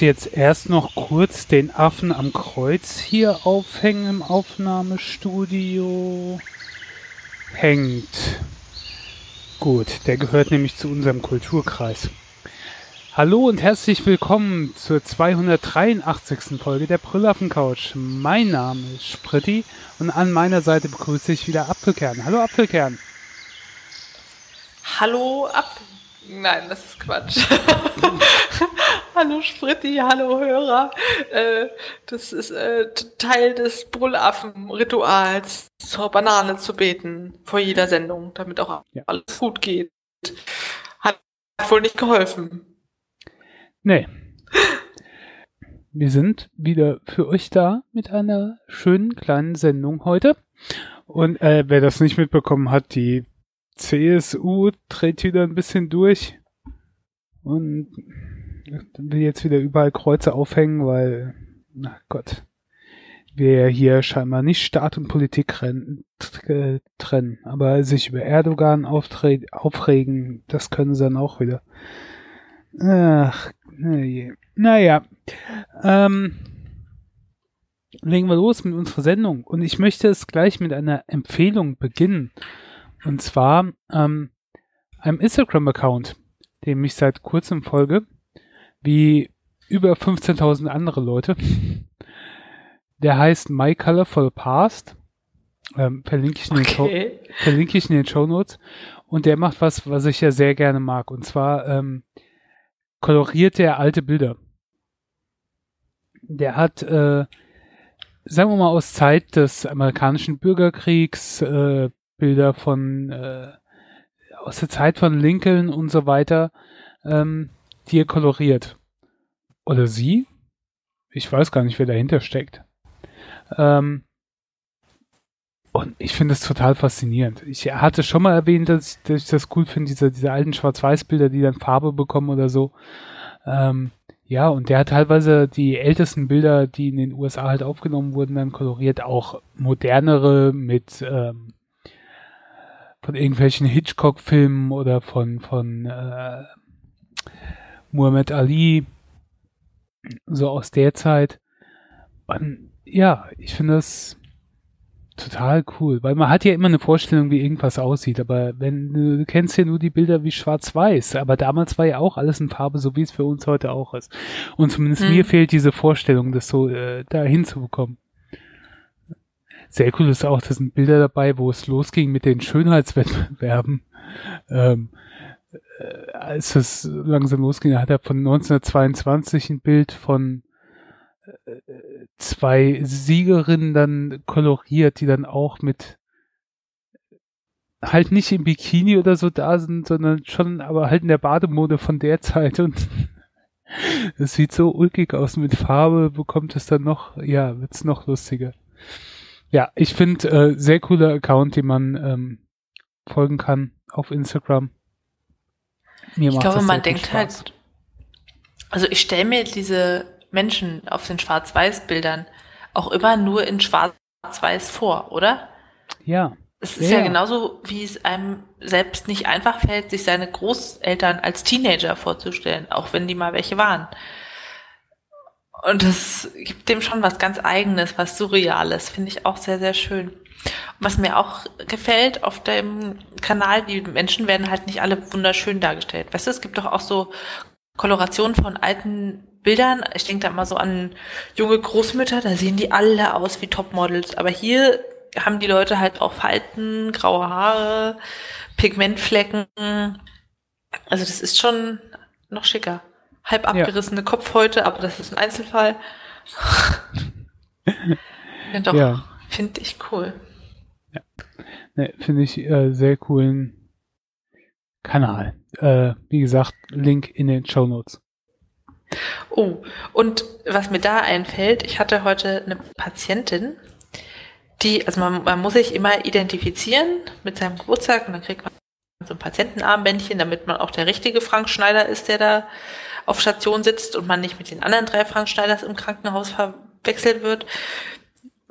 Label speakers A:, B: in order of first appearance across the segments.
A: jetzt erst noch kurz den Affen am Kreuz hier aufhängen im Aufnahmestudio. Hängt. Gut, der gehört nämlich zu unserem Kulturkreis. Hallo und herzlich willkommen zur 283. Folge der Brüllaffen-Couch. Mein Name ist Spritti und an meiner Seite begrüße ich wieder Apfelkern. Hallo Apfelkern.
B: Hallo Apfel. Nein, das ist Quatsch. hallo Spritti, hallo Hörer. Äh, das ist äh, Teil des Brüllaffen-Rituals, zur Banane zu beten vor jeder Sendung, damit auch ja. alles gut geht. Hat wohl nicht geholfen.
A: Nee. Wir sind wieder für euch da mit einer schönen kleinen Sendung heute. Und äh, wer das nicht mitbekommen hat, die CSU dreht wieder ein bisschen durch und will jetzt wieder überall Kreuze aufhängen, weil, na Gott, wir hier scheinbar nicht Staat und Politik trennen. Aber sich über Erdogan aufregen, das können sie dann auch wieder. Ach, naja. Ähm, legen wir los mit unserer Sendung. Und ich möchte es gleich mit einer Empfehlung beginnen. Und zwar ähm, einem Instagram-Account, dem ich seit kurzem folge, wie über 15.000 andere Leute. Der heißt My Colorful Past. Ähm, verlinke, ich in okay. den verlinke ich in den Show Notes. Und der macht was, was ich ja sehr gerne mag. Und zwar ähm, koloriert der alte Bilder. Der hat, äh, sagen wir mal, aus Zeit des amerikanischen Bürgerkriegs, äh, Bilder von äh, aus der Zeit von Lincoln und so weiter, ähm, die er koloriert. Oder sie? Ich weiß gar nicht, wer dahinter steckt. Ähm, und ich finde es total faszinierend. Ich hatte schon mal erwähnt, dass ich, dass ich das cool finde, diese, diese alten Schwarz-Weiß-Bilder, die dann Farbe bekommen oder so. Ähm, ja, und der hat teilweise die ältesten Bilder, die in den USA halt aufgenommen wurden, dann koloriert, auch modernere mit ähm, von irgendwelchen Hitchcock-Filmen oder von, von äh, Muhammad Ali, so aus der Zeit. Und ja, ich finde das total cool, weil man hat ja immer eine Vorstellung, wie irgendwas aussieht, aber wenn du kennst ja nur die Bilder wie schwarz-weiß, aber damals war ja auch alles in Farbe, so wie es für uns heute auch ist. Und zumindest hm. mir fehlt diese Vorstellung, das so äh, da hinzubekommen. Sehr cool ist auch, da sind Bilder dabei, wo es losging mit den Schönheitswettbewerben. Ähm, äh, als es langsam losging, hat er von 1922 ein Bild von äh, zwei Siegerinnen dann koloriert, die dann auch mit halt nicht im Bikini oder so da sind, sondern schon aber halt in der Bademode von der Zeit und es sieht so ulkig aus mit Farbe, bekommt es dann noch, ja, wird's noch lustiger. Ja, ich finde, äh, sehr cooler Account, den man ähm, folgen kann auf Instagram.
B: Mir ich glaube, man denkt Spaß. halt, also ich stelle mir diese Menschen auf den Schwarz-Weiß-Bildern auch immer nur in Schwarz-Weiß vor, oder?
A: Ja.
B: Es ist ja, ja genauso, wie es einem selbst nicht einfach fällt, sich seine Großeltern als Teenager vorzustellen, auch wenn die mal welche waren. Und das gibt dem schon was ganz Eigenes, was Surreales. Finde ich auch sehr, sehr schön. Was mir auch gefällt auf dem Kanal, die Menschen werden halt nicht alle wunderschön dargestellt. Weißt du, es gibt doch auch so Kolorationen von alten Bildern. Ich denke da immer so an junge Großmütter, da sehen die alle aus wie Topmodels. Aber hier haben die Leute halt auch Falten, graue Haare, Pigmentflecken. Also das ist schon noch schicker halb abgerissene ja. Kopfhäute, aber das ist ein Einzelfall. ja, doch, ja. finde ich cool.
A: Ja. Ne, finde ich äh, sehr coolen Kanal. Äh, wie gesagt, Link in den Show Notes.
B: Oh, und was mir da einfällt, ich hatte heute eine Patientin, die, also man, man muss sich immer identifizieren mit seinem Geburtstag und dann kriegt man so ein Patientenarmbändchen, damit man auch der richtige Frank Schneider ist, der da auf Station sitzt und man nicht mit den anderen drei Frank Schneiders im Krankenhaus verwechselt wird.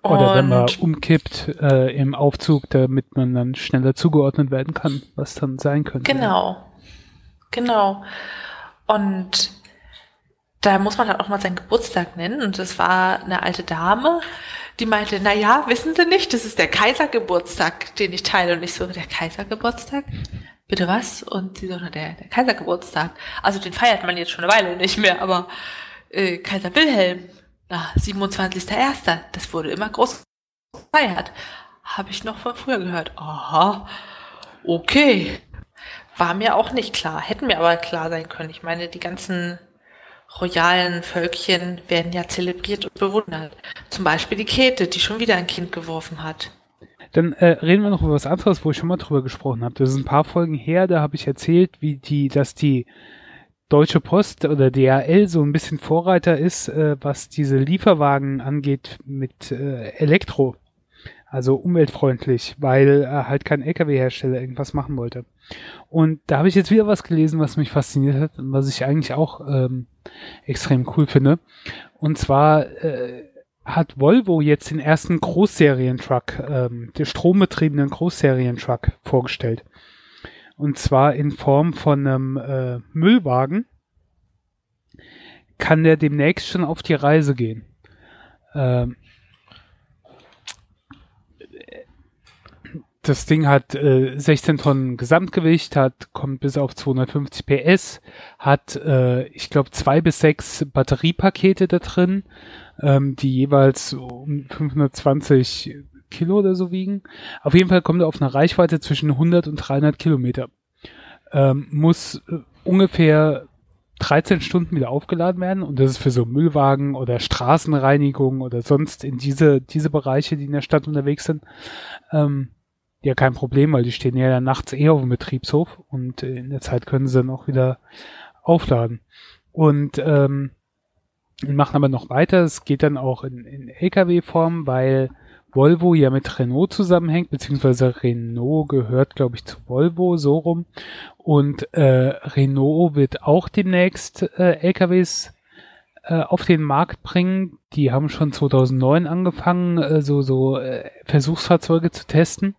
A: Oder wenn man umkippt äh, im Aufzug, damit man dann schneller zugeordnet werden kann, was dann sein könnte.
B: Genau. Genau. Und da muss man halt auch mal seinen Geburtstag nennen. Und das war eine alte Dame, die meinte, na ja, wissen Sie nicht, das ist der Kaisergeburtstag, den ich teile. Und ich so, der Kaisergeburtstag? Bitte was? Und sie so, der, der Kaisergeburtstag. Also den feiert man jetzt schon eine Weile nicht mehr, aber äh, Kaiser Wilhelm, na, 27.01., das wurde immer groß gefeiert. Habe ich noch von früher gehört. Aha, okay. War mir auch nicht klar. Hätten mir aber klar sein können. Ich meine, die ganzen royalen Völkchen werden ja zelebriert und bewundert. Zum Beispiel die Käthe, die schon wieder ein Kind geworfen hat.
A: Dann äh, reden wir noch über was anderes, wo ich schon mal drüber gesprochen habe. Das ist ein paar Folgen her, da habe ich erzählt, wie die, dass die Deutsche Post oder DHL so ein bisschen Vorreiter ist, äh, was diese Lieferwagen angeht mit äh, Elektro. Also umweltfreundlich, weil äh, halt kein LKW-Hersteller irgendwas machen wollte. Und da habe ich jetzt wieder was gelesen, was mich fasziniert hat und was ich eigentlich auch ähm, extrem cool finde. Und zwar äh, hat Volvo jetzt den ersten Großserientruck, ähm, den strombetriebenen Großserientruck vorgestellt. Und zwar in Form von einem äh, Müllwagen. Kann der demnächst schon auf die Reise gehen. Ähm, das Ding hat äh, 16 Tonnen Gesamtgewicht, hat kommt bis auf 250 PS, hat äh, ich glaube zwei bis sechs Batteriepakete da drin, ähm, die jeweils um 520 Kilo oder so wiegen. Auf jeden Fall kommt er auf eine Reichweite zwischen 100 und 300 Kilometer. Ähm, muss äh, ungefähr 13 Stunden wieder aufgeladen werden und das ist für so Müllwagen oder Straßenreinigung oder sonst in diese diese Bereiche, die in der Stadt unterwegs sind. Ähm, ja kein Problem, weil die stehen ja nachts eher auf dem Betriebshof und äh, in der Zeit können sie dann auch wieder aufladen. Und ähm, machen aber noch weiter. Es geht dann auch in, in LKW-Form, weil Volvo ja mit Renault zusammenhängt, beziehungsweise Renault gehört, glaube ich, zu Volvo, so rum. Und äh, Renault wird auch demnächst äh, LKWs äh, auf den Markt bringen. Die haben schon 2009 angefangen, äh, so, so äh, Versuchsfahrzeuge zu testen.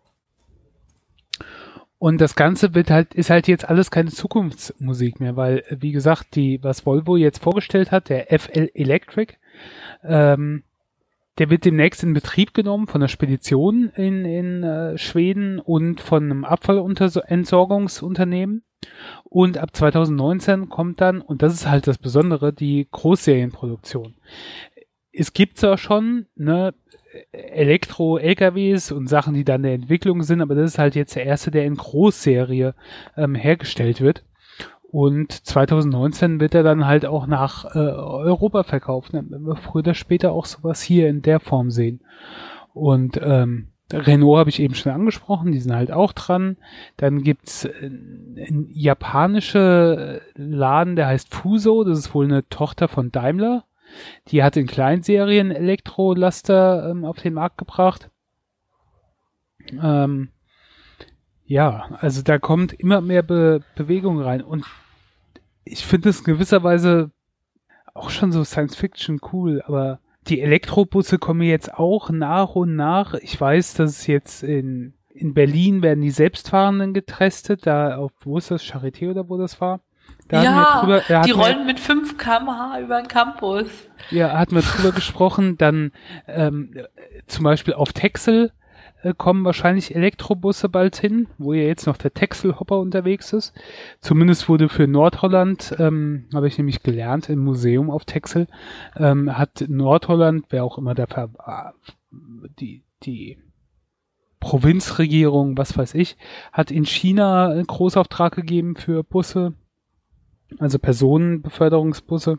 A: Und das Ganze wird halt, ist halt jetzt alles keine Zukunftsmusik mehr, weil, wie gesagt, die, was Volvo jetzt vorgestellt hat, der FL Electric, ähm, der wird demnächst in Betrieb genommen von der Spedition in, in äh, Schweden und von einem Abfallentsorgungsunternehmen. Und ab 2019 kommt dann, und das ist halt das Besondere, die Großserienproduktion. Es gibt zwar schon, ne, Elektro-LKWs und Sachen, die dann der Entwicklung sind, aber das ist halt jetzt der erste, der in Großserie ähm, hergestellt wird. Und 2019 wird er dann halt auch nach äh, Europa verkauft. Dann werden wir früher oder später auch sowas hier in der Form sehen. Und ähm, Renault habe ich eben schon angesprochen, die sind halt auch dran. Dann gibt's ein japanische Laden, der heißt Fuso, das ist wohl eine Tochter von Daimler. Die hat in Kleinserien Elektrolaster ähm, auf den Markt gebracht. Ähm, ja, also da kommt immer mehr Be Bewegung rein und ich finde es in gewisser Weise auch schon so Science Fiction cool, aber die Elektrobusse kommen jetzt auch nach und nach. Ich weiß, dass es jetzt in, in Berlin werden die Selbstfahrenden getestet, da auf, wo ist das, Charité oder wo das war?
B: Da ja, drüber, da die rollen wir, mit 5 kmh über den Campus.
A: Ja, hatten wir drüber gesprochen. Dann ähm, zum Beispiel auf Texel äh, kommen wahrscheinlich Elektrobusse bald hin, wo ja jetzt noch der Texel-Hopper unterwegs ist. Zumindest wurde für Nordholland, ähm, habe ich nämlich gelernt, im Museum auf Texel, ähm, hat Nordholland, wer auch immer der die, die Provinzregierung, was weiß ich, hat in China einen Großauftrag gegeben für Busse also Personenbeförderungsbusse.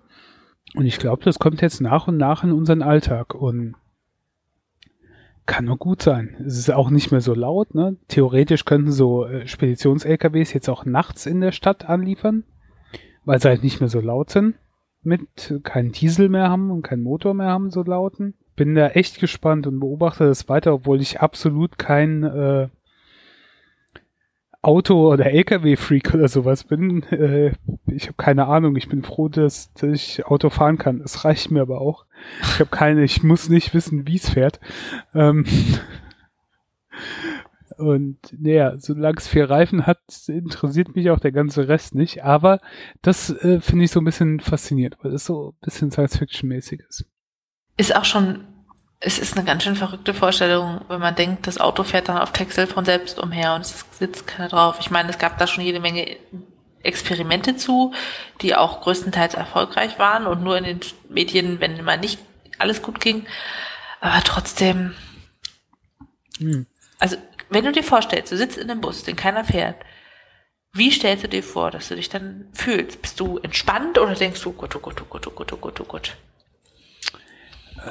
A: Und ich glaube, das kommt jetzt nach und nach in unseren Alltag und kann nur gut sein. Es ist auch nicht mehr so laut. Ne? Theoretisch könnten so äh, Speditions-LKWs jetzt auch nachts in der Stadt anliefern, weil sie halt nicht mehr so laut sind. Mit keinen Diesel mehr haben und keinen Motor mehr haben, so lauten. Bin da echt gespannt und beobachte das weiter, obwohl ich absolut kein äh, Auto- oder LKW-Freak oder sowas bin. Äh, ich habe keine Ahnung. Ich bin froh, dass, dass ich Auto fahren kann. Es reicht mir aber auch. Ich habe keine, ich muss nicht wissen, wie es fährt. Ähm, Und naja, solange es vier Reifen hat, interessiert mich auch der ganze Rest nicht. Aber das äh, finde ich so ein bisschen faszinierend, weil es so ein bisschen Science-Fiction-mäßig ist.
B: Ist auch schon, es ist eine ganz schön verrückte Vorstellung, wenn man denkt, das Auto fährt dann auf Texel von selbst umher und es sitzt keiner drauf. Ich meine, es gab da schon jede Menge Experimente zu, die auch größtenteils erfolgreich waren und nur in den Medien, wenn mal nicht alles gut ging. Aber trotzdem, hm. also wenn du dir vorstellst, du sitzt in einem Bus, den keiner fährt, wie stellst du dir vor, dass du dich dann fühlst? Bist du entspannt oder denkst du, Gott, oh Gott, oh Gott, oh Gott, oh Gott, oh Gott?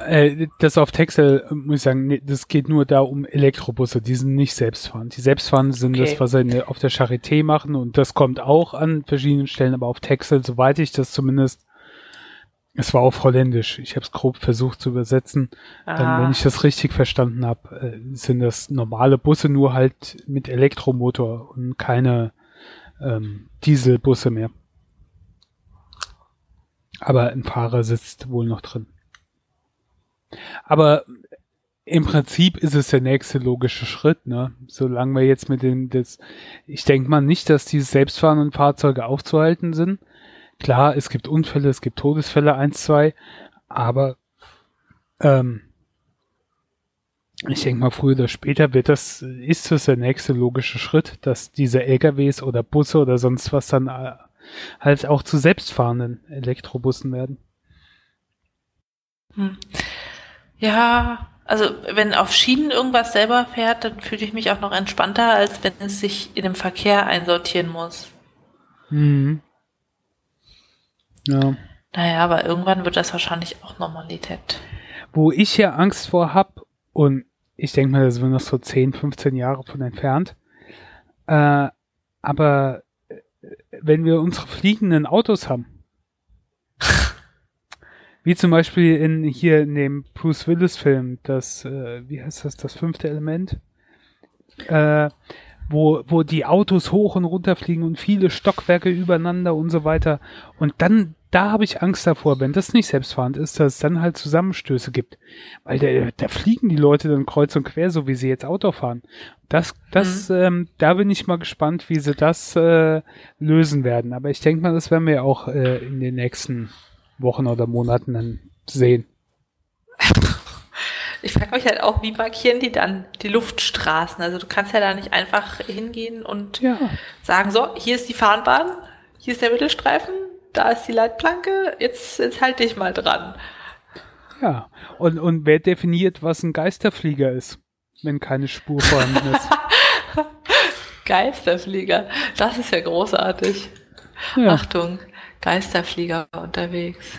A: Äh, das auf Texel, muss ich sagen, das geht nur da um Elektrobusse, die sind nicht selbstfahrend. Die selbstfahrend sind okay. das, was sie auf der Charité machen und das kommt auch an verschiedenen Stellen, aber auf Texel, soweit ich das zumindest es war auf Holländisch. Ich habe es grob versucht zu übersetzen. Dann, wenn ich das richtig verstanden habe, äh, sind das normale Busse nur halt mit Elektromotor und keine ähm, Dieselbusse mehr. Aber ein Fahrer sitzt wohl noch drin. Aber im Prinzip ist es der nächste logische Schritt, ne? Solange wir jetzt mit den, das, ich denke mal nicht, dass diese selbstfahrenden Fahrzeuge aufzuhalten sind. Klar, es gibt Unfälle, es gibt Todesfälle, eins, zwei, aber ähm, ich denke mal, früher oder später wird das, ist das der nächste logische Schritt, dass diese LKWs oder Busse oder sonst was dann äh, halt auch zu selbstfahrenden Elektrobussen werden.
B: Hm. Ja, also wenn auf Schienen irgendwas selber fährt, dann fühle ich mich auch noch entspannter, als wenn es sich in dem Verkehr einsortieren muss. Mhm. Ja. Naja, aber irgendwann wird das wahrscheinlich auch Normalität.
A: Wo ich ja Angst vor habe, und ich denke mal, das sind noch so 10, 15 Jahre von entfernt, äh, aber äh, wenn wir unsere fliegenden Autos haben, wie zum Beispiel in hier in dem Bruce Willis Film, das, äh, wie heißt das, das fünfte Element, äh, wo, wo die Autos hoch und runter fliegen und viele Stockwerke übereinander und so weiter. Und dann da habe ich Angst davor, wenn das nicht selbstfahrend ist, dass es dann halt Zusammenstöße gibt. Weil da, da fliegen die Leute dann kreuz und quer, so wie sie jetzt Auto fahren. Das, das, mhm. ähm, da bin ich mal gespannt, wie sie das äh, lösen werden. Aber ich denke mal, das werden wir auch äh, in den nächsten Wochen oder Monaten dann sehen.
B: Ich frage mich halt auch, wie markieren die dann die Luftstraßen? Also du kannst ja da nicht einfach hingehen und ja. sagen, so, hier ist die Fahnenbahn, hier ist der Mittelstreifen, da ist die Leitplanke, jetzt, jetzt halte ich mal dran.
A: Ja, und, und wer definiert, was ein Geisterflieger ist, wenn keine Spur vorhanden ist?
B: Geisterflieger, das ist ja großartig. Ja. Achtung, Geisterflieger unterwegs.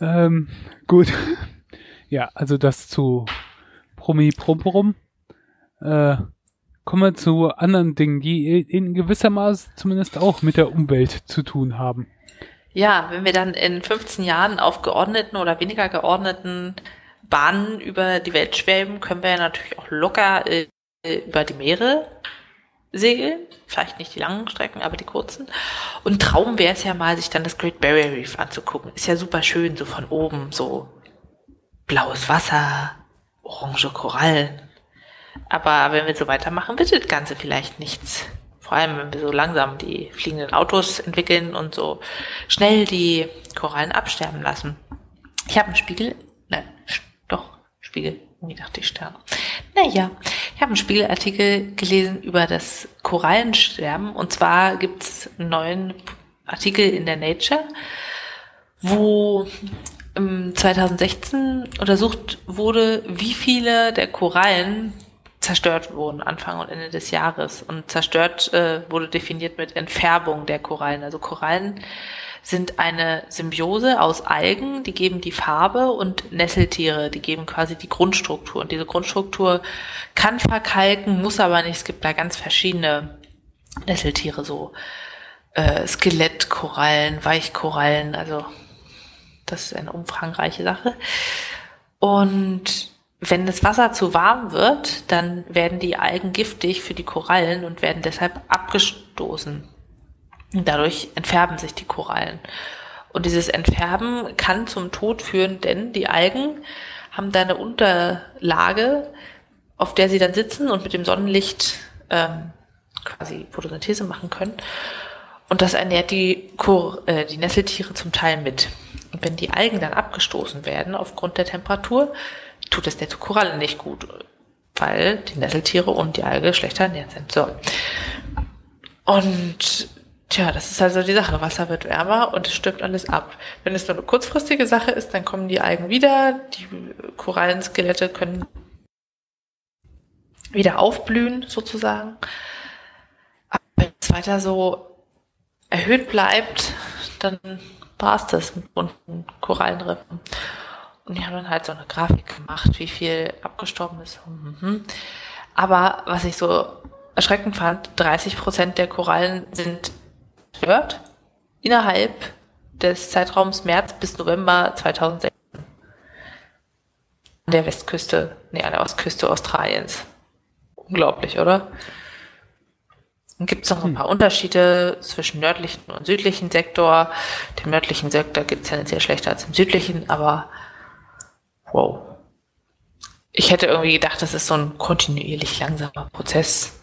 A: Ähm, gut. Ja, also das zu Promi Promporum. Äh, kommen wir zu anderen Dingen, die in gewisser Maße zumindest auch mit der Umwelt zu tun haben.
B: Ja, wenn wir dann in 15 Jahren auf geordneten oder weniger geordneten Bahnen über die Welt schweben, können wir ja natürlich auch locker äh, über die Meere segeln. Vielleicht nicht die langen Strecken, aber die kurzen. Und Traum wäre es ja mal, sich dann das Great Barrier Reef anzugucken. Ist ja super schön, so von oben, so blaues Wasser, orange Korallen. Aber wenn wir so weitermachen, wird das Ganze vielleicht nichts. Vor allem, wenn wir so langsam die fliegenden Autos entwickeln und so schnell die Korallen absterben lassen. Ich habe einen Spiegel, nein, doch, Spiegel, irgendwie dachte ich Sterne. Naja, ich habe einen Spiegelartikel gelesen über das Korallensterben. Und zwar gibt es einen neuen Artikel in der Nature, wo 2016 untersucht wurde, wie viele der Korallen zerstört wurden Anfang und Ende des Jahres. Und zerstört äh, wurde definiert mit Entfärbung der Korallen. Also Korallen sind eine Symbiose aus Algen, die geben die Farbe und Nesseltiere, die geben quasi die Grundstruktur. Und diese Grundstruktur kann verkalken, muss aber nicht. Es gibt da ganz verschiedene Nesseltiere, so äh, Skelettkorallen, Weichkorallen, also das ist eine umfangreiche Sache. Und wenn das Wasser zu warm wird, dann werden die Algen giftig für die Korallen und werden deshalb abgestoßen. Und dadurch entfärben sich die Korallen. Und dieses Entfärben kann zum Tod führen, denn die Algen haben da eine Unterlage, auf der sie dann sitzen und mit dem Sonnenlicht ähm, quasi Photosynthese machen können. Und das ernährt die, Kur äh, die Nesseltiere zum Teil mit. Und wenn die Algen dann abgestoßen werden aufgrund der Temperatur, tut es der Koralle nicht gut, weil die Nesseltiere und die Alge schlechter ernährt sind. So. Und tja, das ist also die Sache. Wasser wird wärmer und es stirbt alles ab. Wenn es nur eine kurzfristige Sache ist, dann kommen die Algen wieder, die Korallenskelette können wieder aufblühen, sozusagen. Aber wenn es weiter so erhöht bleibt, dann war es das mit bunten Korallenriffen. Und die haben dann halt so eine Grafik gemacht, wie viel abgestorben ist. Mhm. Aber was ich so erschreckend fand, 30 Prozent der Korallen sind zerstört innerhalb des Zeitraums März bis November 2016. An der Westküste, nee, an der Ostküste Australiens. Unglaublich, oder? Dann gibt es noch ein hm. paar Unterschiede zwischen nördlichen und südlichen Sektor. Dem nördlichen Sektor geht es tendenziell schlechter als im südlichen, aber wow. Ich hätte irgendwie gedacht, das ist so ein kontinuierlich langsamer Prozess.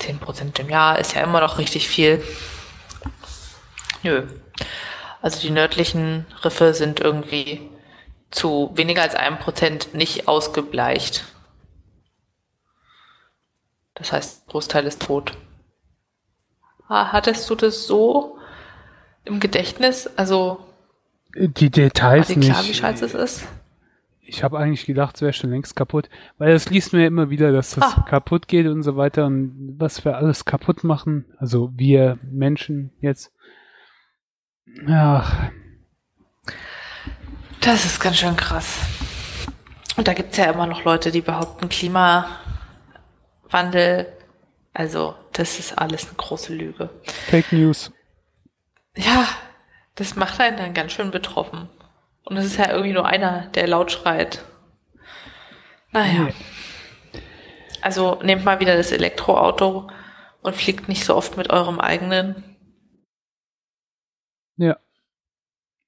B: 10% im Jahr ist ja immer noch richtig viel. Nö. Also die nördlichen Riffe sind irgendwie zu weniger als einem Prozent nicht ausgebleicht. Das heißt, Großteil ist tot. Hattest du das so im Gedächtnis? Also
A: die Details
B: war dir klar, nicht. wie scheiße es ist?
A: Ich habe eigentlich gedacht, es wäre schon längst kaputt, weil das liest mir immer wieder, dass das ah. kaputt geht und so weiter und was wir alles kaputt machen. Also wir Menschen jetzt. Ach.
B: Das ist ganz schön krass. Und da gibt es ja immer noch Leute, die behaupten, Klimawandel also, das ist alles eine große Lüge.
A: Fake News.
B: Ja, das macht einen dann ganz schön betroffen. Und es ist ja irgendwie nur einer, der laut schreit. Naja. Nee. Also nehmt mal wieder das Elektroauto und fliegt nicht so oft mit eurem eigenen.
A: Ja.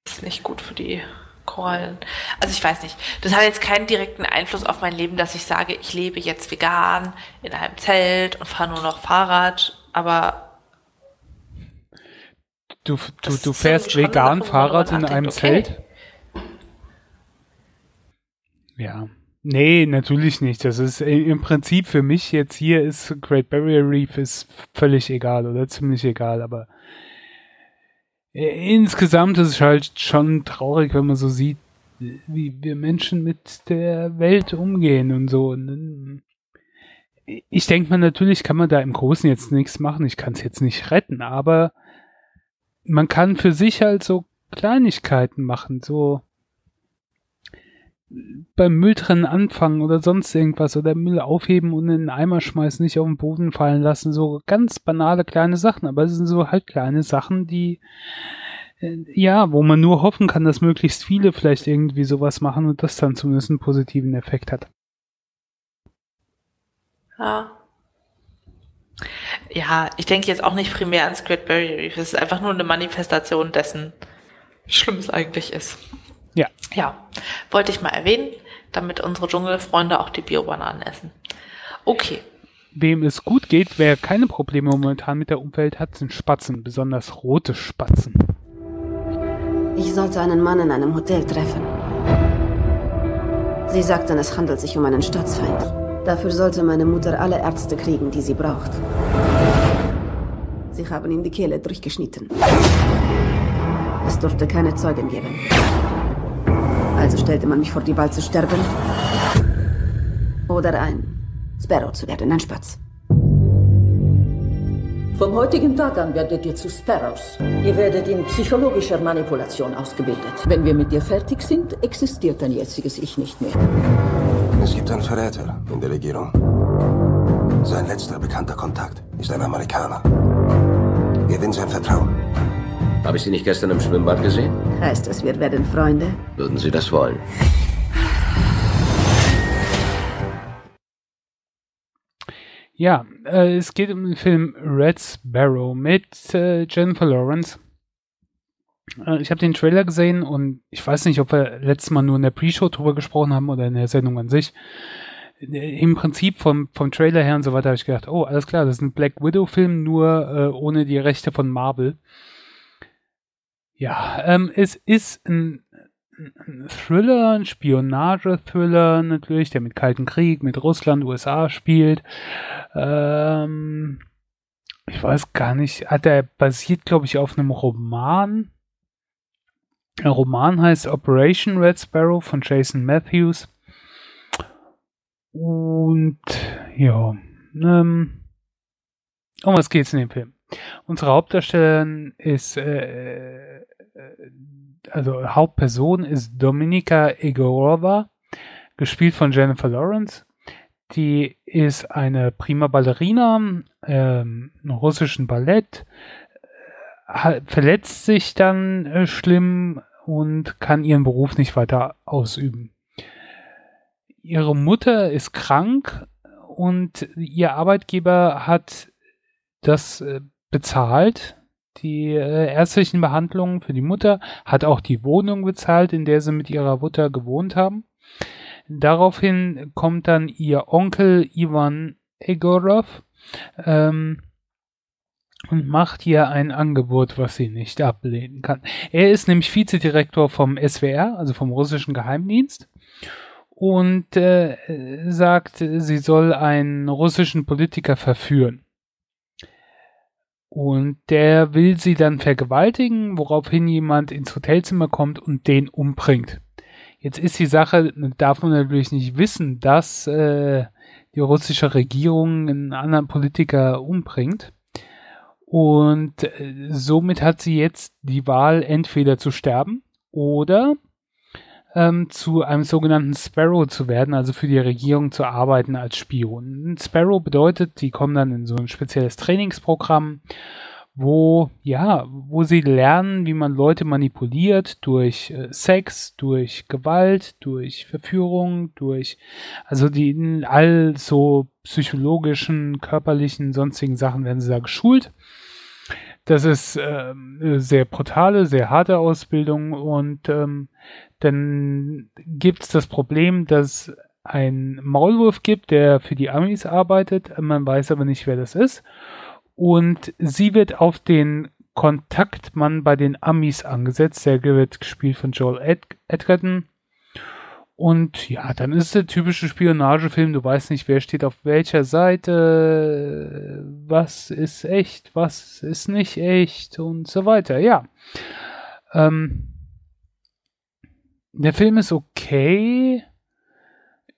B: Das ist nicht gut für die Korallen. Also ich weiß nicht. Das hat jetzt keinen direkten Einfluss auf mein Leben, dass ich sage, ich lebe jetzt vegan in einem Zelt und fahre nur noch Fahrrad. Aber
A: du, du, du fährst vegan Fahrrad in einem okay. Zelt? Ja. Nee, natürlich nicht. Das ist im Prinzip für mich jetzt hier ist Great Barrier Reef ist völlig egal oder ziemlich egal, aber insgesamt ist es halt schon traurig, wenn man so sieht, wie wir Menschen mit der Welt umgehen und so. Ich denke mal, natürlich kann man da im Großen jetzt nichts machen. Ich kann es jetzt nicht retten, aber man kann für sich halt so Kleinigkeiten machen, so beim Mülltrennen anfangen oder sonst irgendwas oder Müll aufheben und in den Eimer schmeißen, nicht auf den Boden fallen lassen. So ganz banale kleine Sachen, aber es sind so halt kleine Sachen, die äh, ja, wo man nur hoffen kann, dass möglichst viele vielleicht irgendwie sowas machen und das dann zumindest einen positiven Effekt hat.
B: Ja. Ja, ich denke jetzt auch nicht primär Great Barrier Reef. Es ist einfach nur eine Manifestation dessen, wie schlimm es eigentlich ist.
A: Ja.
B: Ja, wollte ich mal erwähnen, damit unsere Dschungelfreunde auch die Biobananen essen. Okay.
A: Wem es gut geht, wer keine Probleme momentan mit der Umwelt hat, sind Spatzen, besonders rote Spatzen.
C: Ich sollte einen Mann in einem Hotel treffen. Sie sagten, es handelt sich um einen Staatsfeind. Dafür sollte meine Mutter alle Ärzte kriegen, die sie braucht. Sie haben ihm die Kehle durchgeschnitten. Es durfte keine Zeugen geben. Also stellte man mich vor die Wahl zu sterben oder ein Sparrow zu werden, ein Spatz.
D: Vom heutigen Tag an werdet ihr zu Sparrows. Ihr werdet in psychologischer Manipulation ausgebildet. Wenn wir mit dir fertig sind, existiert dein jetziges Ich nicht mehr.
E: Es gibt einen Verräter in der Regierung. Sein letzter bekannter Kontakt ist ein Amerikaner. Gewinn sein Vertrauen.
F: Habe ich Sie nicht gestern im Schwimmbad gesehen?
C: Heißt es, wir werden Freunde?
F: Würden Sie das wollen?
A: Ja, äh, es geht um den Film Red Sparrow mit äh, Jennifer Lawrence. Äh, ich habe den Trailer gesehen und ich weiß nicht, ob wir letztes Mal nur in der Pre-Show drüber gesprochen haben oder in der Sendung an sich. im Prinzip vom, vom Trailer her und so weiter habe ich gedacht, oh, alles klar, das ist ein Black Widow-Film, nur äh, ohne die Rechte von Marvel. Ja, ähm, es ist ein, ein Thriller, ein Spionage-Thriller natürlich, der mit Kalten Krieg, mit Russland, USA spielt. Ähm, ich weiß gar nicht, hat er basiert, glaube ich, auf einem Roman. Der Roman heißt Operation Red Sparrow von Jason Matthews. Und ja, ähm, um was geht's in dem Film? Unsere Hauptdarstellerin ist, äh, äh, also Hauptperson ist Dominika Egorova, gespielt von Jennifer Lawrence. Die ist eine prima Ballerina ähm, im russischen Ballett, äh, verletzt sich dann äh, schlimm und kann ihren Beruf nicht weiter ausüben ihre Mutter ist krank und ihr Arbeitgeber hat das äh, bezahlt, die äh, ärztlichen Behandlungen für die Mutter, hat auch die Wohnung bezahlt, in der sie mit ihrer Mutter gewohnt haben. Daraufhin kommt dann ihr Onkel Ivan Egorov ähm, und macht ihr ein Angebot, was sie nicht ablehnen kann. Er ist nämlich Vizedirektor vom SWR, also vom russischen Geheimdienst und äh, sagt, sie soll einen russischen Politiker verführen. Und der will sie dann vergewaltigen, woraufhin jemand ins Hotelzimmer kommt und den umbringt. Jetzt ist die Sache, darf man natürlich nicht wissen, dass äh, die russische Regierung einen anderen Politiker umbringt. Und äh, somit hat sie jetzt die Wahl, entweder zu sterben oder ähm, zu einem sogenannten Sparrow zu werden, also für die Regierung zu arbeiten als Spion. Ein Sparrow bedeutet, die kommen dann in so ein spezielles Trainingsprogramm, wo, ja, wo sie lernen, wie man Leute manipuliert durch äh, Sex, durch Gewalt, durch Verführung, durch, also die all so psychologischen, körperlichen, sonstigen Sachen werden sie da geschult. Das ist ähm, sehr brutale, sehr harte Ausbildung und ähm, dann gibt es das Problem, dass ein Maulwurf gibt, der für die Amis arbeitet. Man weiß aber nicht, wer das ist. Und sie wird auf den Kontaktmann bei den Amis angesetzt. Der wird gespielt von Joel Ed Edgerton. Und ja, dann ist es der typische Spionagefilm. Du weißt nicht, wer steht auf welcher Seite, was ist echt, was ist nicht echt und so weiter. Ja. Ähm, der Film ist okay.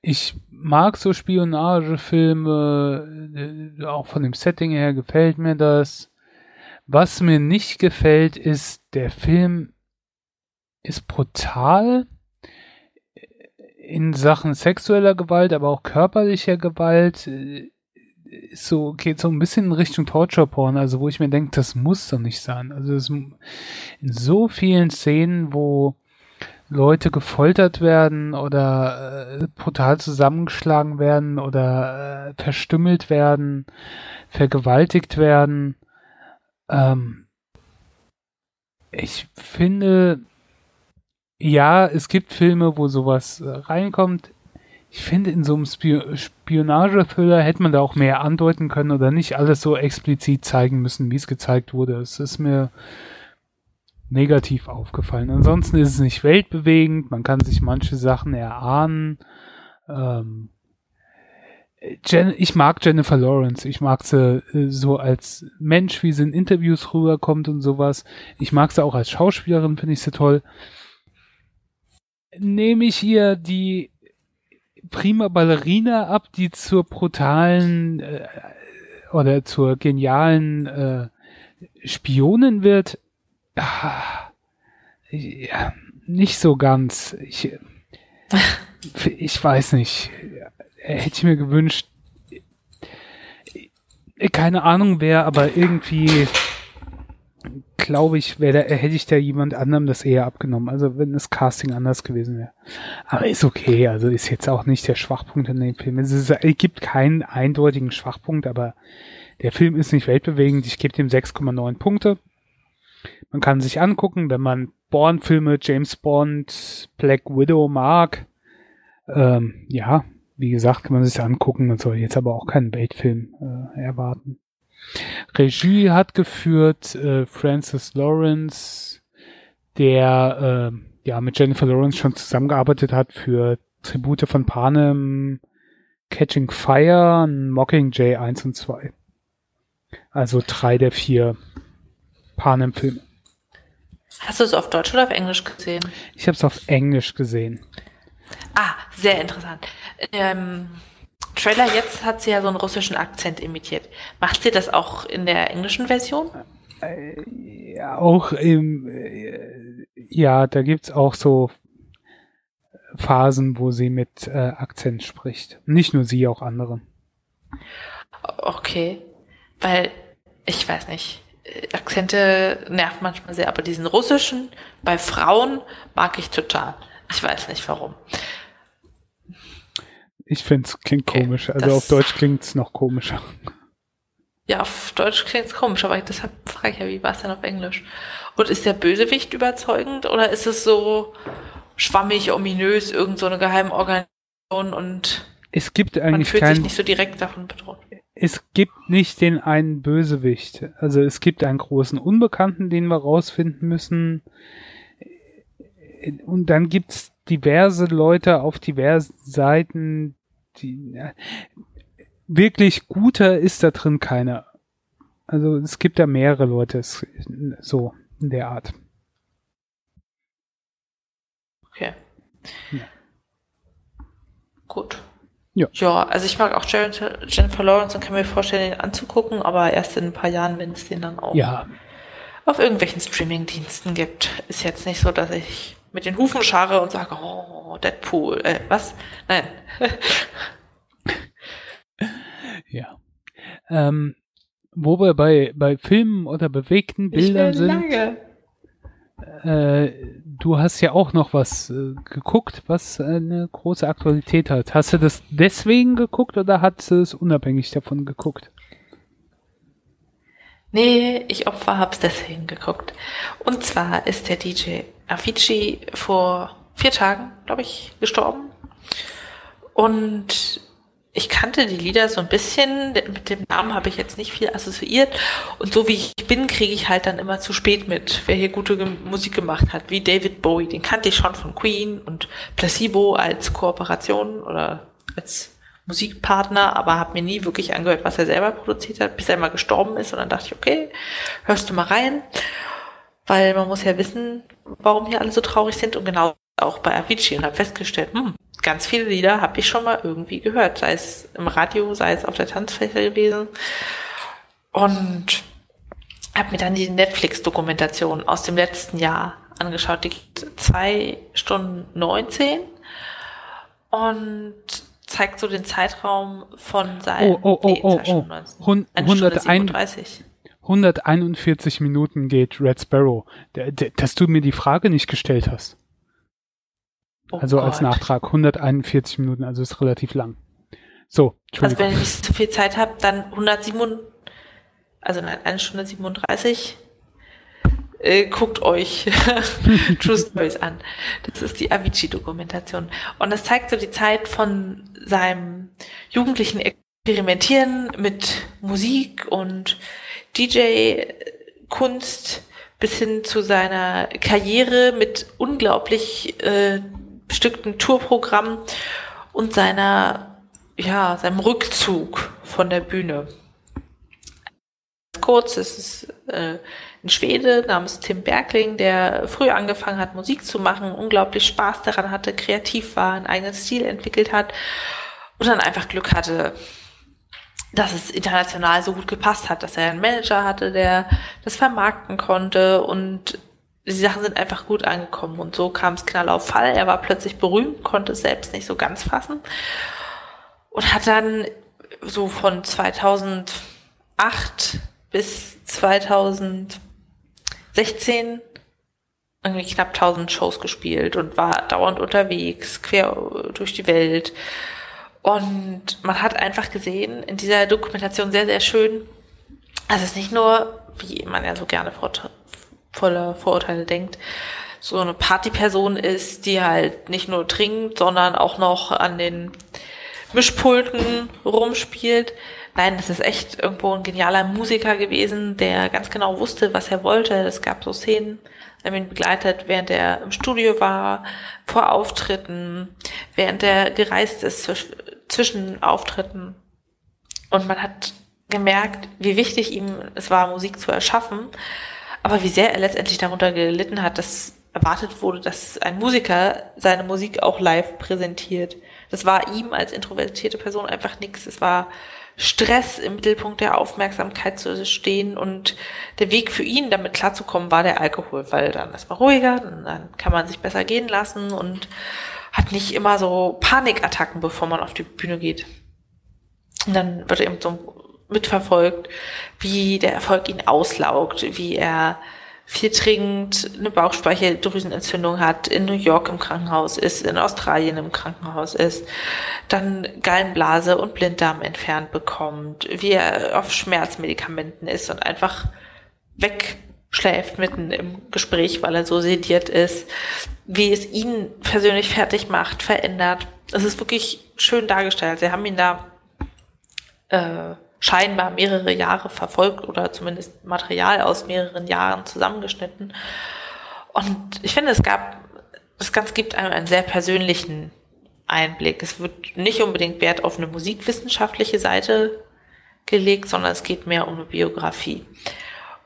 A: Ich mag so Spionagefilme, äh, auch von dem Setting her gefällt mir das. Was mir nicht gefällt, ist, der Film ist brutal in Sachen sexueller Gewalt, aber auch körperlicher Gewalt. So geht so ein bisschen in Richtung Torture Porn, also wo ich mir denke, das muss doch nicht sein. Also in so vielen Szenen, wo Leute gefoltert werden oder äh, brutal zusammengeschlagen werden oder äh, verstümmelt werden, vergewaltigt werden. Ähm, ich finde, ja, es gibt Filme, wo sowas äh, reinkommt. Ich finde, in so einem Spionage-Thriller hätte man da auch mehr andeuten können oder nicht alles so explizit zeigen müssen, wie es gezeigt wurde. Es ist mir negativ aufgefallen. Ansonsten ist es nicht weltbewegend, man kann sich manche Sachen erahnen. Ähm, Jen, ich mag Jennifer Lawrence. Ich mag sie äh, so als Mensch, wie sie in Interviews rüberkommt und sowas. Ich mag sie auch als Schauspielerin, finde ich sie toll. Nehme ich ihr die prima Ballerina ab, die zur brutalen äh, oder zur genialen äh, Spionin wird, Ah, ja, nicht so ganz. Ich, ich weiß nicht. Hätte ich mir gewünscht, keine Ahnung wer, aber irgendwie glaube ich, da, hätte ich da jemand anderem das eher abgenommen. Also wenn das Casting anders gewesen wäre. Aber ist okay, also ist jetzt auch nicht der Schwachpunkt in dem Film. Es, ist, es gibt keinen eindeutigen Schwachpunkt, aber der Film ist nicht weltbewegend. Ich gebe dem 6,9 Punkte. Man kann sich angucken, wenn man Bourne-Filme, James Bond, Black Widow mag. Ähm, ja, wie gesagt, kann man sich angucken. Man soll jetzt aber auch keinen Weltfilm äh, erwarten. Regie hat geführt äh, Francis Lawrence, der äh, ja mit Jennifer Lawrence schon zusammengearbeitet hat für Tribute von Panem, Catching Fire, Mockingjay 1 und 2. Also drei der vier Panem-Filme.
B: Hast du es auf Deutsch oder auf Englisch gesehen?
A: Ich habe es auf Englisch gesehen.
B: Ah, sehr interessant. Ähm, Trailer jetzt hat sie ja so einen russischen Akzent imitiert. Macht sie das auch in der englischen Version?
A: Äh, ja, auch im, äh, ja, da gibt's auch so Phasen, wo sie mit äh, Akzent spricht. Nicht nur sie, auch andere.
B: Okay, weil ich weiß nicht. Akzente nervt manchmal sehr, aber diesen russischen bei Frauen mag ich total. Ich weiß nicht warum.
A: Ich finde es klingt
B: Okay,
A: komisch. Also auf Deutsch klingt's noch komischer.
B: Ja, auf Deutsch klingt es komisch, aber deshalb frage ich ja, wie war es denn auf Englisch? Und ist der Bösewicht überzeugend oder ist es so schwammig, ominös, irgend so eine geheime Organisation und
A: Es gibt
B: man
A: eigentlich
B: fühlt sich
A: keinen,
B: nicht so direkt davon bedroht?
A: Es gibt nicht den einen Bösewicht. Also es gibt einen großen Unbekannten, den wir rausfinden müssen. Und dann gibt's diverse Leute auf diversen Seiten, die wirklich guter ist da drin keiner. Also es gibt da mehrere Leute, es- so in der Art.
B: Okay.
A: Ja.
B: Gut.
A: Ja.
B: Ja, also ich mag auch Jennifer Lawrence und kann mir vorstellen, den anzugucken, aber erst in ein paar Jahren, wenn es den dann auch
A: Ja,
B: auf irgendwelchen Streaming-Diensten gibt. Ist jetzt nicht so, dass ich mit den Hufen scharre und sage, oh, Deadpool, äh, was? Nein.
A: ja. Ähm, wo wir bei, bei Filmen oder bewegten Bildern sind.
B: lange.
A: Äh, du hast ja auch noch was äh, geguckt, was eine große Aktualität hat. Hast du das deswegen geguckt oder hast du es unabhängig davon geguckt?
B: Nee, ich Opfer hab's deswegen geguckt. Und zwar ist der DJ Avicii vor vier Tagen, glaube ich, gestorben. Und ich kannte die Lieder so ein bisschen, mit dem Namen habe ich jetzt nicht viel assoziiert. Und so wie ich bin, kriege ich halt dann immer zu spät mit, wer hier gute Musik gemacht hat, wie David Bowie. Den kannte ich schon von Queen und Placebo als Kooperation oder als Musikpartner, aber habe mir nie wirklich angehört, was er selber produziert hat, bis er mal gestorben ist. Und dann dachte ich, okay, hörst du mal rein, weil man muss ja wissen, warum hier alle so traurig sind und genau auch bei Avicii und habe festgestellt, hm, ganz viele Lieder habe ich schon mal irgendwie gehört, sei es im Radio, sei es auf der Tanzfläche gewesen. Und habe mir dann die Netflix-Dokumentation aus dem letzten Jahr angeschaut. Die geht zwei Stunden 19 und zeigt so den Zeitraum von seinem
A: Oh, oh, oh,
B: nee,
A: oh, oh.
B: 19.
A: Hun-
B: Eine Stunde
A: 101
B: 37.
A: 141 Minuten geht Red Sparrow. Dass du mir die Frage nicht gestellt hast.
B: Oh
A: Also als
B: Gott.
A: Nachtrag 141 Minuten, also ist relativ lang. So,
B: Also wenn nicht so viel Zeit habt, dann 107, also nein, eine Stunde 37. Äh, guckt euch True Stories an. Das ist die Avicii-Dokumentation. Und das zeigt so die Zeit von seinem jugendlichen Experimentieren mit Musik und DJ-Kunst bis hin zu seiner Karriere mit unglaublich äh, bestückten Tourprogrammen und seiner ja, seinem Rückzug von der Bühne. Kurz, es ist äh, ein Schwede namens Tim Bergling, der früh angefangen hat, Musik zu machen, unglaublich Spaß daran hatte, kreativ war, einen eigenen Stil entwickelt hat und dann einfach Glück hatte, dass es international so gut gepasst hat, dass er einen Manager hatte, der das vermarkten konnte und die Sachen sind einfach gut angekommen und so kam es knall auf Fall. Er war plötzlich berühmt, konnte es selbst nicht so ganz fassen und hat dann so von 2008 bis 2016 irgendwie knapp 1000 Shows gespielt und war dauernd unterwegs, quer durch die Welt. Und man hat einfach gesehen, in dieser Dokumentation sehr, sehr schön, dass es nicht nur, wie man ja so gerne vor, voller Vorurteile denkt, so eine Partyperson ist, die halt nicht nur trinkt, sondern auch noch an den Mischpulten rumspielt. Nein, das ist echt irgendwo ein genialer Musiker gewesen, der ganz genau wusste, was er wollte. Es gab so Szenen, er ihn begleitet, während er im Studio war, vor Auftritten, während er gereist ist zwisch zwischen Auftritten. Und man hat gemerkt, wie wichtig ihm es war, Musik zu erschaffen, aber wie sehr er letztendlich darunter gelitten hat, dass erwartet wurde, dass ein Musiker seine Musik auch live präsentiert. Das war ihm als introvertierte Person einfach nichts. Es war Stress im Mittelpunkt der Aufmerksamkeit zu stehen und der Weg für ihn, damit klarzukommen, war der Alkohol, weil dann ist man ruhiger, dann kann man sich besser gehen lassen und hat nicht immer so Panikattacken, bevor man auf die Bühne geht. Und dann wird eben so mitverfolgt, wie der Erfolg ihn auslaugt, wie er viel trinkt, eine Bauchspeicheldrüsenentzündung hat, in New York im Krankenhaus ist, in Australien im Krankenhaus ist, dann Gallenblase und Blinddarm entfernt bekommt, wie er auf Schmerzmedikamenten ist und einfach wegschläft mitten im Gespräch, weil er so sediert ist, wie es ihn persönlich fertig macht, verändert. Es ist wirklich schön dargestellt. Sie haben ihn da äh, scheinbar mehrere Jahre verfolgt oder zumindest Material aus mehreren Jahren zusammengeschnitten. Und ich finde, es gab, das Ganze gibt einem einen sehr persönlichen Einblick. Es wird nicht unbedingt Wert auf eine musikwissenschaftliche Seite gelegt, sondern es geht mehr um eine Biografie.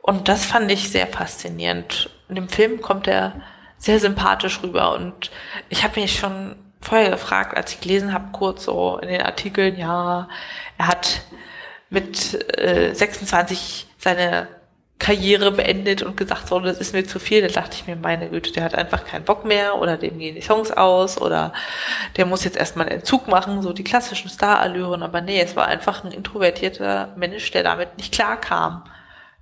B: Und das fand ich sehr faszinierend. In dem Film kommt er sehr sympathisch rüber und ich habe mich schon vorher gefragt, als ich gelesen habe, kurz so in den Artikeln, ja, er hat mit äh, 26 seine Karriere beendet und gesagt, so, das ist mir zu viel. Da dachte ich mir, meine Güte, der hat einfach keinen Bock mehr oder dem gehen die Songs aus oder der muss jetzt erstmal einen Entzug machen, so die klassischen Star-Allüren. Aber nee, es war einfach ein introvertierter Mensch, der damit nicht klar kam,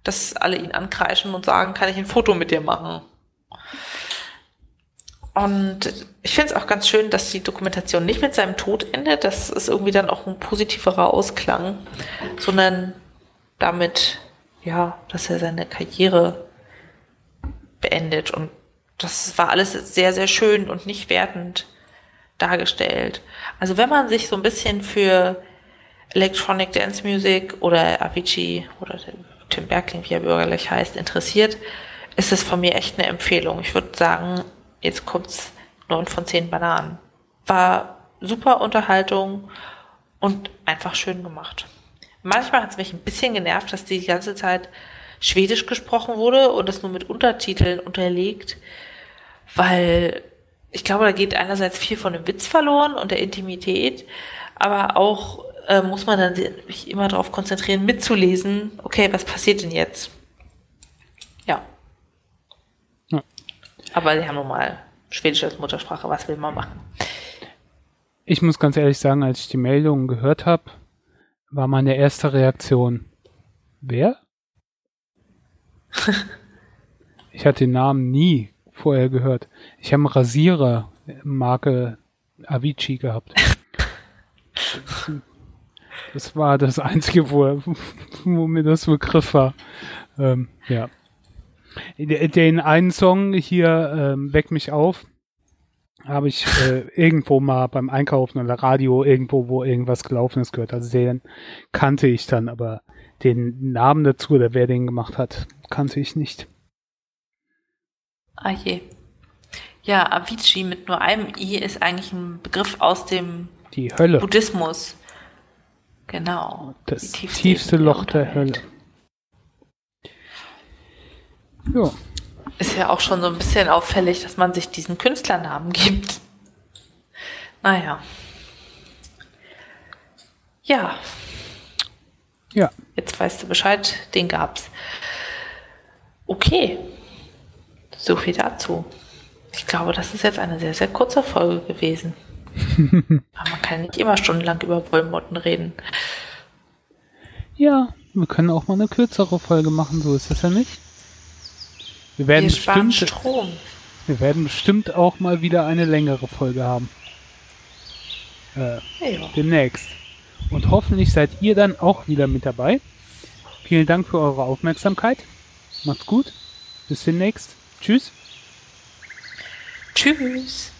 B: dass alle ihn ankreischen und sagen, kann ich ein Foto mit dir machen? Und ich finde es auch ganz schön, dass die Dokumentation nicht mit seinem Tod endet. Das ist irgendwie dann auch ein positiverer Ausklang, sondern damit, ja, dass er seine Karriere beendet. Und das war alles sehr, sehr schön und nicht wertend dargestellt. Also wenn man sich so ein bisschen für Electronic Dance Music oder Avicii oder Tim Berkling, wie er bürgerlich heißt, interessiert, ist es von mir echt eine Empfehlung. Ich würde sagen, jetzt kommt's neun von zehn Bananen. War super Unterhaltung und einfach schön gemacht. Manchmal hat es mich ein bisschen genervt, dass die ganze Zeit Schwedisch gesprochen wurde und das nur mit Untertiteln unterlegt, weil ich glaube, da geht einerseits viel von dem Witz verloren und der Intimität, aber auch äh, muss man dann sich immer darauf konzentrieren, mitzulesen, okay, was passiert denn jetzt? Ja. ja. Aber sie haben nun mal Schwedisch als Muttersprache, was will man machen?
A: Ich muss ganz ehrlich sagen, als ich die Meldung gehört habe, war meine erste Reaktion, wer? ich hatte den Namen nie vorher gehört. Ich habe einen Rasierer Marke Avicii gehabt. Das war das Einzige, wo, wo mir das Begriff war. Ähm, ja. Den einen Song hier, ähm, Weck mich auf, habe ich äh, irgendwo mal beim Einkaufen oder Radio irgendwo, wo irgendwas gelaufen ist, gehört. Also den kannte ich dann, aber den Namen dazu oder wer den gemacht hat, kannte ich nicht.
B: Ah je. Ja, Avicii mit nur einem I ist eigentlich ein Begriff aus dem
A: Die Hölle.
B: Buddhismus. Genau.
A: Das tiefste, tiefste Loch der, der Hölle.
B: Ja. Ist ja auch schon so ein bisschen auffällig, dass man sich diesen Künstlernamen gibt. Naja. Ja.
A: Ja.
B: Jetzt weißt du Bescheid, den gab's. Okay. So viel dazu. Ich glaube, das ist jetzt eine sehr, sehr kurze Folge gewesen. Aber man kann nicht immer stundenlang über Wollmotten reden.
A: Ja, wir können auch mal eine kürzere Folge machen, so ist das ja nicht. Wir werden, wir bestimmt,
B: Strom.
A: wir werden bestimmt auch mal wieder eine längere Folge haben. Äh, ja. Demnächst. Und hoffentlich seid ihr dann auch wieder mit dabei. Vielen Dank für eure Aufmerksamkeit. Macht's gut. Bis demnächst. Tschüss.
B: Tschüss.